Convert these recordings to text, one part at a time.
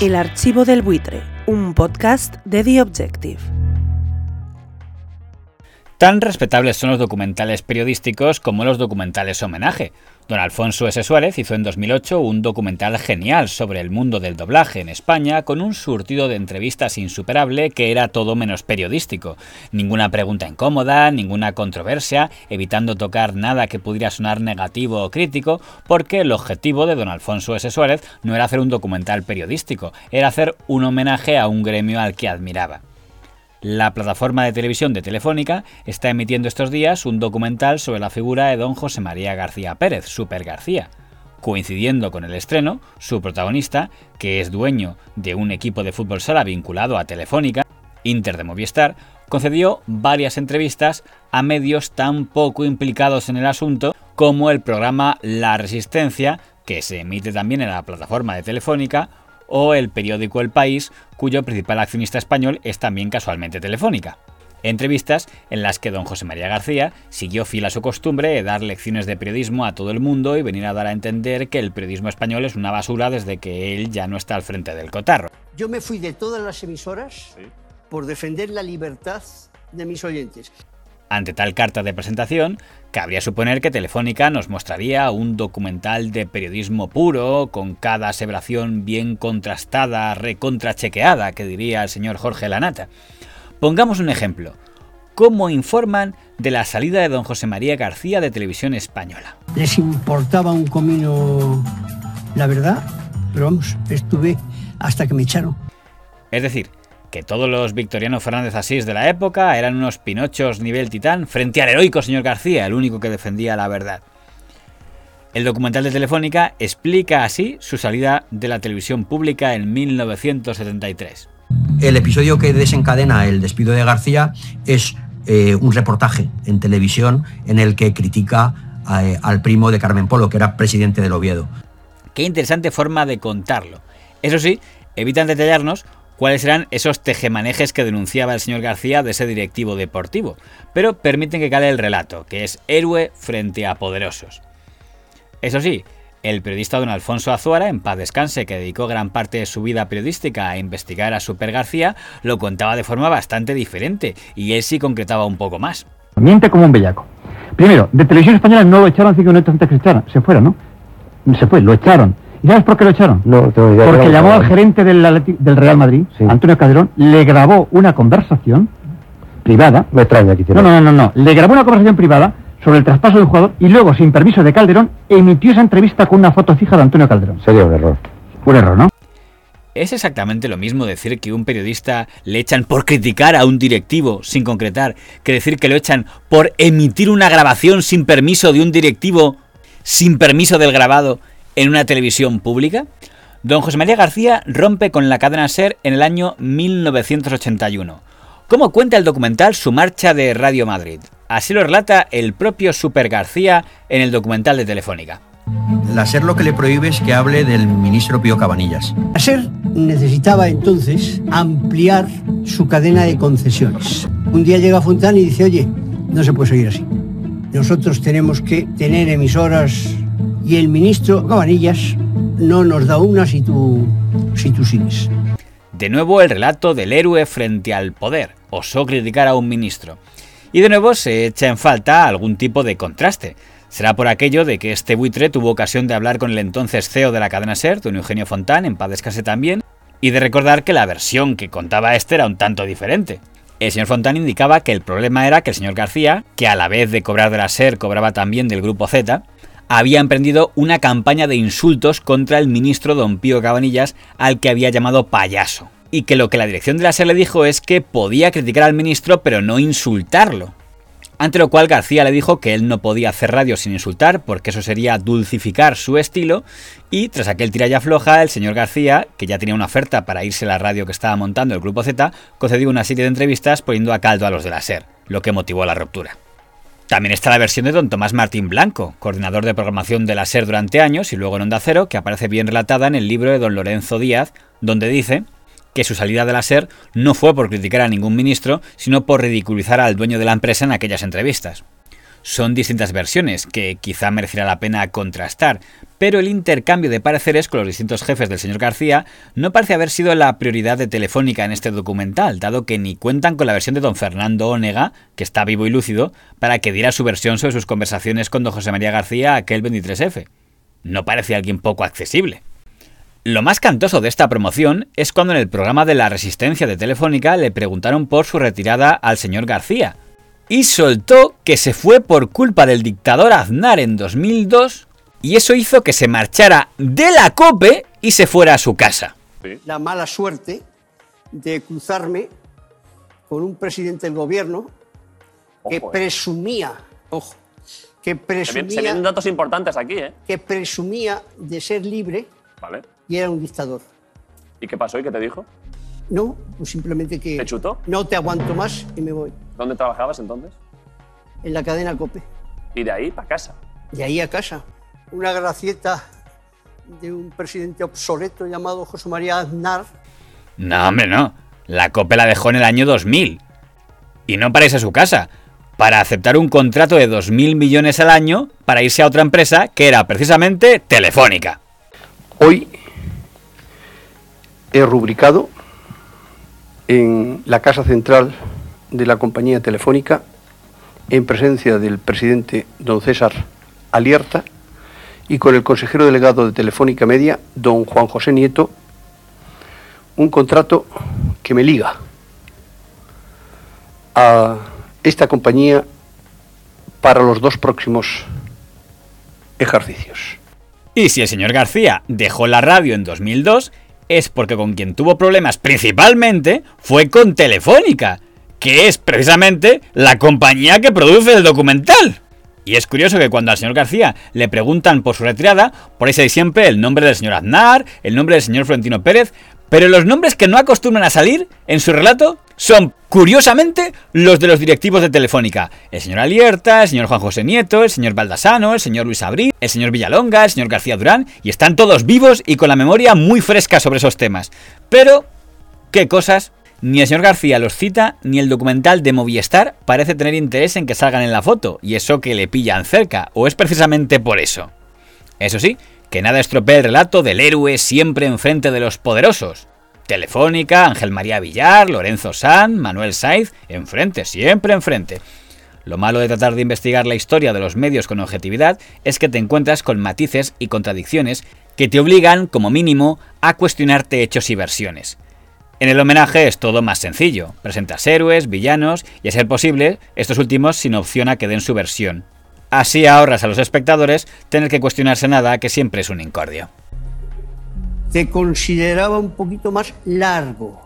El archivo del buitre, un podcast de The Objective. Tan respetables son los documentales periodísticos como los documentales homenaje. Don Alfonso S. Suárez hizo en 2008 un documental genial sobre el mundo del doblaje en España con un surtido de entrevistas insuperable que era todo menos periodístico. Ninguna pregunta incómoda, ninguna controversia, evitando tocar nada que pudiera sonar negativo o crítico, porque el objetivo de don Alfonso S. Suárez no era hacer un documental periodístico, era hacer un homenaje a un gremio al que admiraba. La plataforma de televisión de Telefónica está emitiendo estos días un documental sobre la figura de don José María García Pérez, Super García. Coincidiendo con el estreno, su protagonista, que es dueño de un equipo de fútbol sala vinculado a Telefónica, Inter de Movistar, concedió varias entrevistas a medios tan poco implicados en el asunto como el programa La Resistencia, que se emite también en la plataforma de Telefónica, o el periódico El País, cuyo principal accionista español es también casualmente Telefónica. Entrevistas en las que don José María García siguió fiel a su costumbre de dar lecciones de periodismo a todo el mundo y venir a dar a entender que el periodismo español es una basura desde que él ya no está al frente del cotarro. Yo me fui de todas las emisoras por defender la libertad de mis oyentes. Ante tal carta de presentación, cabría suponer que Telefónica nos mostraría un documental de periodismo puro, con cada aseveración bien contrastada, recontrachequeada, que diría el señor Jorge Lanata. Pongamos un ejemplo. ¿Cómo informan de la salida de don José María García de Televisión Española? Les importaba un comino la verdad, pero vamos, estuve hasta que me echaron. Es decir, que todos los Victoriano Fernández Asís de la época eran unos pinochos nivel titán frente al heroico señor García, el único que defendía la verdad. El documental de Telefónica explica así su salida de la televisión pública en 1973. El episodio que desencadena el despido de García es eh, un reportaje en televisión en el que critica eh, al primo de Carmen Polo, que era presidente del Oviedo. Qué interesante forma de contarlo. Eso sí, evitan detallarnos cuáles eran esos tejemanejes que denunciaba el señor García de ese directivo deportivo, pero permiten que cale el relato, que es héroe frente a poderosos. Eso sí, el periodista don Alfonso Azuara, en paz descanse, que dedicó gran parte de su vida periodística a investigar a Super García, lo contaba de forma bastante diferente, y él sí concretaba un poco más. Miente como un bellaco. Primero, de televisión española no lo echaron cinco minutos antes que se echara. Se fuera, ¿no? Se fue, lo echaron. ¿Y sabes por qué lo echaron? No, tengo idea. Porque llamó al gerente del, Real Madrid, Sí. Antonio Calderón, le grabó una conversación privada. Me extraña que No, no, no, no, no. Le grabó una conversación privada sobre el traspaso del jugador y luego, sin permiso de Calderón, emitió esa entrevista con una foto fija de Antonio Calderón. Sería un error. Un error, ¿no? ¿Es exactamente lo mismo decir que un periodista le echan por criticar a un directivo sin concretar que decir que lo echan por emitir una grabación sin permiso de un directivo sin permiso del grabado en una televisión pública? Don José María García rompe con la cadena SER en el año 1981. ¿Cómo cuenta el documental su marcha de Radio Madrid? Así lo relata el propio Super García en el documental de Telefónica. La SER lo que le prohíbe es que hable del ministro Pío Cabanillas. La SER necesitaba entonces ampliar su cadena de concesiones. Un día llega Fontán y dice, oye, no se puede seguir así. Nosotros tenemos que tener emisoras y el ministro Cabanillas no nos da una si tú, si tú sigues. De nuevo el relato del héroe frente al poder, osó criticar a un ministro. Y de nuevo se echa en falta algún tipo de contraste. Será por aquello de que este buitre tuvo ocasión de hablar con el entonces CEO de la cadena SER, don Eugenio Fontán, en paz descanse también, y de recordar que la versión que contaba este era un tanto diferente. El señor Fontán indicaba que el problema era que el señor García, que a la vez de cobrar de la SER cobraba también del grupo Z, había emprendido una campaña de insultos contra el ministro don Pío Cabanillas, al que había llamado payaso. Y que lo que la dirección de la SER le dijo es que podía criticar al ministro pero no insultarlo. Ante lo cual García le dijo que él no podía hacer radio sin insultar porque eso sería dulcificar su estilo y tras aquel tiralla floja el señor García, que ya tenía una oferta para irse a la radio que estaba montando el grupo Z, concedió una serie de entrevistas poniendo a caldo a los de la SER, lo que motivó la ruptura. También está la versión de don Tomás Martín Blanco, coordinador de programación de la SER durante años y luego en Onda Cero, que aparece bien relatada en el libro de don Lorenzo Díaz, donde dice que su salida de la SER no fue por criticar a ningún ministro, sino por ridiculizar al dueño de la empresa en aquellas entrevistas. Son distintas versiones que quizá merecerá la pena contrastar, pero el intercambio de pareceres con los distintos jefes del señor García no parece haber sido la prioridad de Telefónica en este documental, dado que ni cuentan con la versión de don Fernando Ónega, que está vivo y lúcido, para que diera su versión sobre sus conversaciones con don José María García aquel 23F. No parece alguien poco accesible. Lo más cantoso de esta promoción es cuando en el programa de la Resistencia de Telefónica le preguntaron por su retirada al señor García, y soltó que se fue por culpa del dictador Aznar en 2002 y eso hizo que se marchara de la COPE y se fuera a su casa. La mala suerte de cruzarme con un presidente del gobierno que Ojo, eh. presumía, ojo, que Se se presumía, vienen datos importantes aquí, ¿eh? que presumía de ser libre Vale. y era un dictador. ¿Y qué pasó y qué te dijo? No, pues simplemente que ¿Te chutó? no te aguanto más y me voy. ¿Dónde trabajabas entonces? En la cadena COPE. Y de ahí para casa. De ahí a casa. Una gracieta de un presidente obsoleto llamado José María Aznar. No, hombre, no. La COPE la dejó en el año 2000. Y no para irse a su casa, para aceptar un contrato de 2.000 millones al año para irse a otra empresa que era precisamente Telefónica. Hoy he rubricado en la Casa Central de la compañía telefónica, en presencia del presidente don César Alierta y con el consejero delegado de Telefónica Media, don Juan José Nieto, un contrato que me liga a esta compañía para los dos próximos ejercicios. Y si el señor García dejó la radio en 2002, es porque con quien tuvo problemas principalmente fue con Telefónica, que es precisamente la compañía que produce el documental. Y es curioso que cuando al señor García le preguntan por su retirada, por ahí se dice siempre el nombre del señor Aznar, el nombre del señor Florentino Pérez, pero los nombres que no acostumbran a salir en su relato son, curiosamente, los de los directivos de Telefónica. El señor Alierta, el señor Juan José Nieto, el señor Baldasano, el señor Luis Abril, el señor Villalonga, el señor García Durán, y están todos vivos y con la memoria muy fresca sobre esos temas. Pero, ¿qué cosas? Ni el señor García los cita, ni el documental de Movistar parece tener interés en que salgan en la foto, y eso que le pillan cerca, o es precisamente por eso. Eso sí, que nada estropee el relato del héroe siempre enfrente de los poderosos. Telefónica, Ángel María Villar, Lorenzo San, Manuel Saiz, enfrente, siempre enfrente. Lo malo de tratar de investigar la historia de los medios con objetividad es que te encuentras con matices y contradicciones que te obligan, como mínimo, a cuestionarte hechos y versiones. En el homenaje es todo más sencillo. Presentas héroes, villanos y, a ser posible, estos últimos sin opción a que den su versión. Así ahorras a los espectadores tener que cuestionarse nada que siempre es un incordio. Te consideraba un poquito más largo.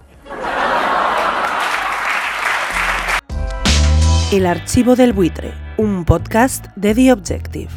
El archivo del buitre, un podcast de The Objective.